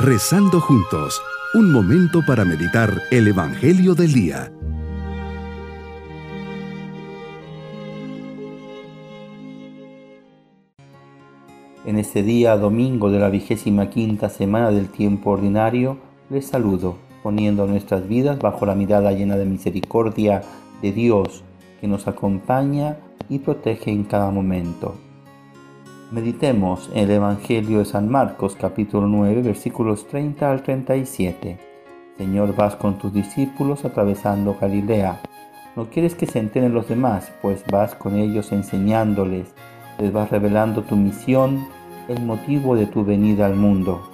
Rezando juntos, un momento para meditar el Evangelio del Día. En este día domingo de la vigésima quinta semana del tiempo ordinario, les saludo, poniendo nuestras vidas bajo la mirada llena de misericordia de Dios, que nos acompaña y protege en cada momento. Meditemos el Evangelio de San Marcos capítulo 9 versículos 30 al 37. Señor, vas con tus discípulos atravesando Galilea. No quieres que se enteren los demás, pues vas con ellos enseñándoles, les vas revelando tu misión, el motivo de tu venida al mundo.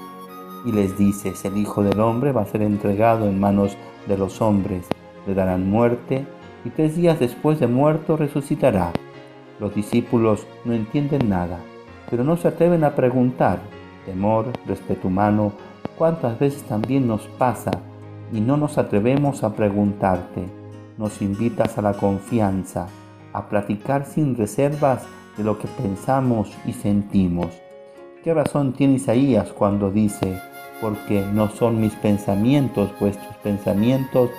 Y les dices, el Hijo del Hombre va a ser entregado en manos de los hombres, le darán muerte y tres días después de muerto resucitará. Los discípulos no entienden nada pero no se atreven a preguntar. Temor, respeto humano, cuántas veces también nos pasa y no nos atrevemos a preguntarte. Nos invitas a la confianza, a platicar sin reservas de lo que pensamos y sentimos. ¿Qué razón tiene Isaías cuando dice, porque no son mis pensamientos vuestros pensamientos,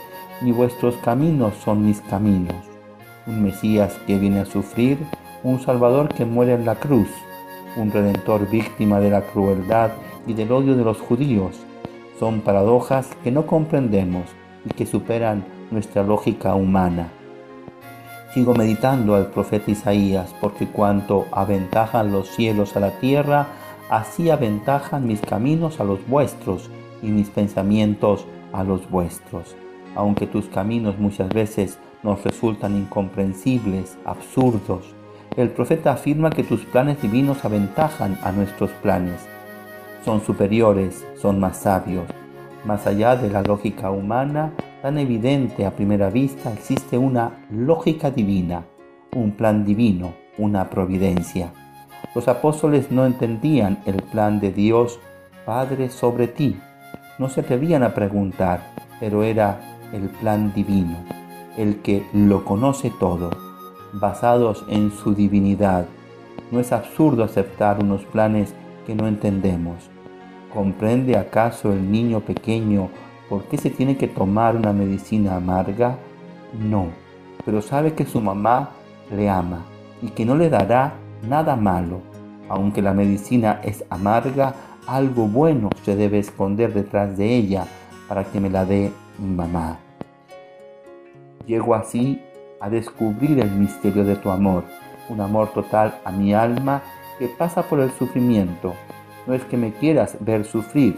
ni vuestros caminos son mis caminos? Un Mesías que viene a sufrir, un Salvador que muere en la cruz, un redentor víctima de la crueldad y del odio de los judíos. Son paradojas que no comprendemos y que superan nuestra lógica humana. Sigo meditando al profeta Isaías, porque cuanto aventajan los cielos a la tierra, así aventajan mis caminos a los vuestros y mis pensamientos a los vuestros. Aunque tus caminos muchas veces nos resultan incomprensibles, absurdos, el profeta afirma que tus planes divinos aventajan a nuestros planes. Son superiores, son más sabios. Más allá de la lógica humana, tan evidente a primera vista, existe una lógica divina, un plan divino, una providencia. Los apóstoles no entendían el plan de Dios Padre sobre ti. No se atrevían a preguntar, pero era el plan divino, el que lo conoce todo basados en su divinidad. No es absurdo aceptar unos planes que no entendemos. ¿Comprende acaso el niño pequeño por qué se tiene que tomar una medicina amarga? No, pero sabe que su mamá le ama y que no le dará nada malo. Aunque la medicina es amarga, algo bueno se debe esconder detrás de ella para que me la dé mi mamá. Llego así a descubrir el misterio de tu amor, un amor total a mi alma que pasa por el sufrimiento. No es que me quieras ver sufrir,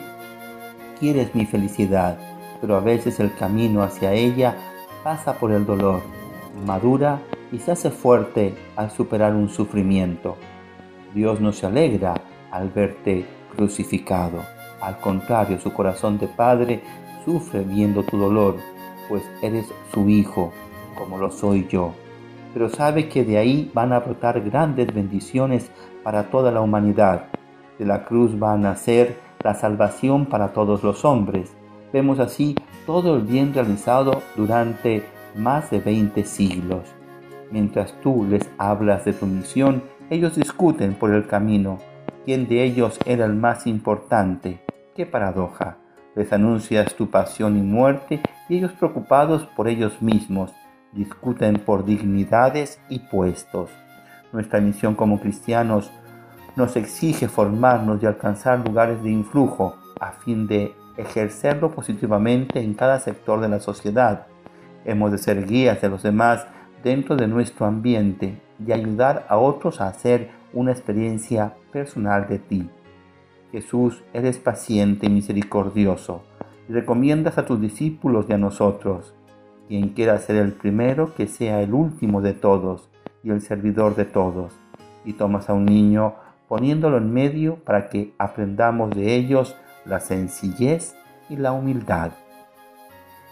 quieres mi felicidad, pero a veces el camino hacia ella pasa por el dolor, madura y se hace fuerte al superar un sufrimiento. Dios no se alegra al verte crucificado. Al contrario, su corazón de padre sufre viendo tu dolor, pues eres su hijo como lo soy yo, pero sabe que de ahí van a brotar grandes bendiciones para toda la humanidad. De la cruz va a nacer la salvación para todos los hombres. Vemos así todo el bien realizado durante más de 20 siglos. Mientras tú les hablas de tu misión, ellos discuten por el camino. ¿Quién de ellos era el más importante? ¡Qué paradoja! Les anuncias tu pasión y muerte y ellos preocupados por ellos mismos discuten por dignidades y puestos. Nuestra misión como cristianos nos exige formarnos y alcanzar lugares de influjo a fin de ejercerlo positivamente en cada sector de la sociedad. Hemos de ser guías de los demás dentro de nuestro ambiente y ayudar a otros a hacer una experiencia personal de ti. Jesús, eres paciente y misericordioso y recomiendas a tus discípulos y a nosotros quien quiera ser el primero, que sea el último de todos y el servidor de todos. Y tomas a un niño poniéndolo en medio para que aprendamos de ellos la sencillez y la humildad.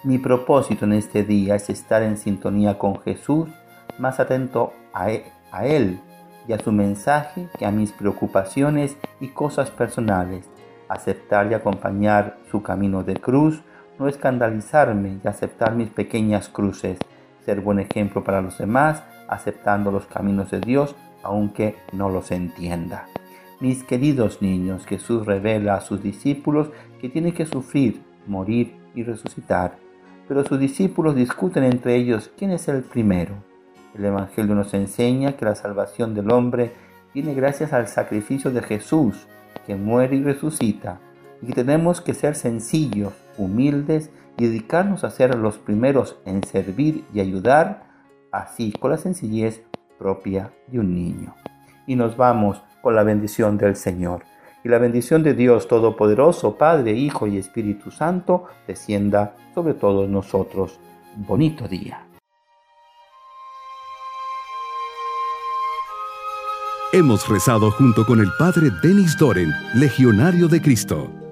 Mi propósito en este día es estar en sintonía con Jesús, más atento a e, Él y a su mensaje que a mis preocupaciones y cosas personales, aceptar y acompañar su camino de cruz, no escandalizarme y aceptar mis pequeñas cruces, ser buen ejemplo para los demás, aceptando los caminos de Dios, aunque no los entienda. Mis queridos niños, Jesús revela a sus discípulos que tienen que sufrir, morir y resucitar. Pero sus discípulos discuten entre ellos quién es el primero. El Evangelio nos enseña que la salvación del hombre viene gracias al sacrificio de Jesús, que muere y resucita, y tenemos que ser sencillos, humildes y dedicarnos a ser los primeros en servir y ayudar, así con la sencillez propia de un niño. Y nos vamos con la bendición del Señor. Y la bendición de Dios Todopoderoso, Padre, Hijo y Espíritu Santo, descienda sobre todos nosotros. Bonito día. Hemos rezado junto con el Padre Denis Doren, Legionario de Cristo.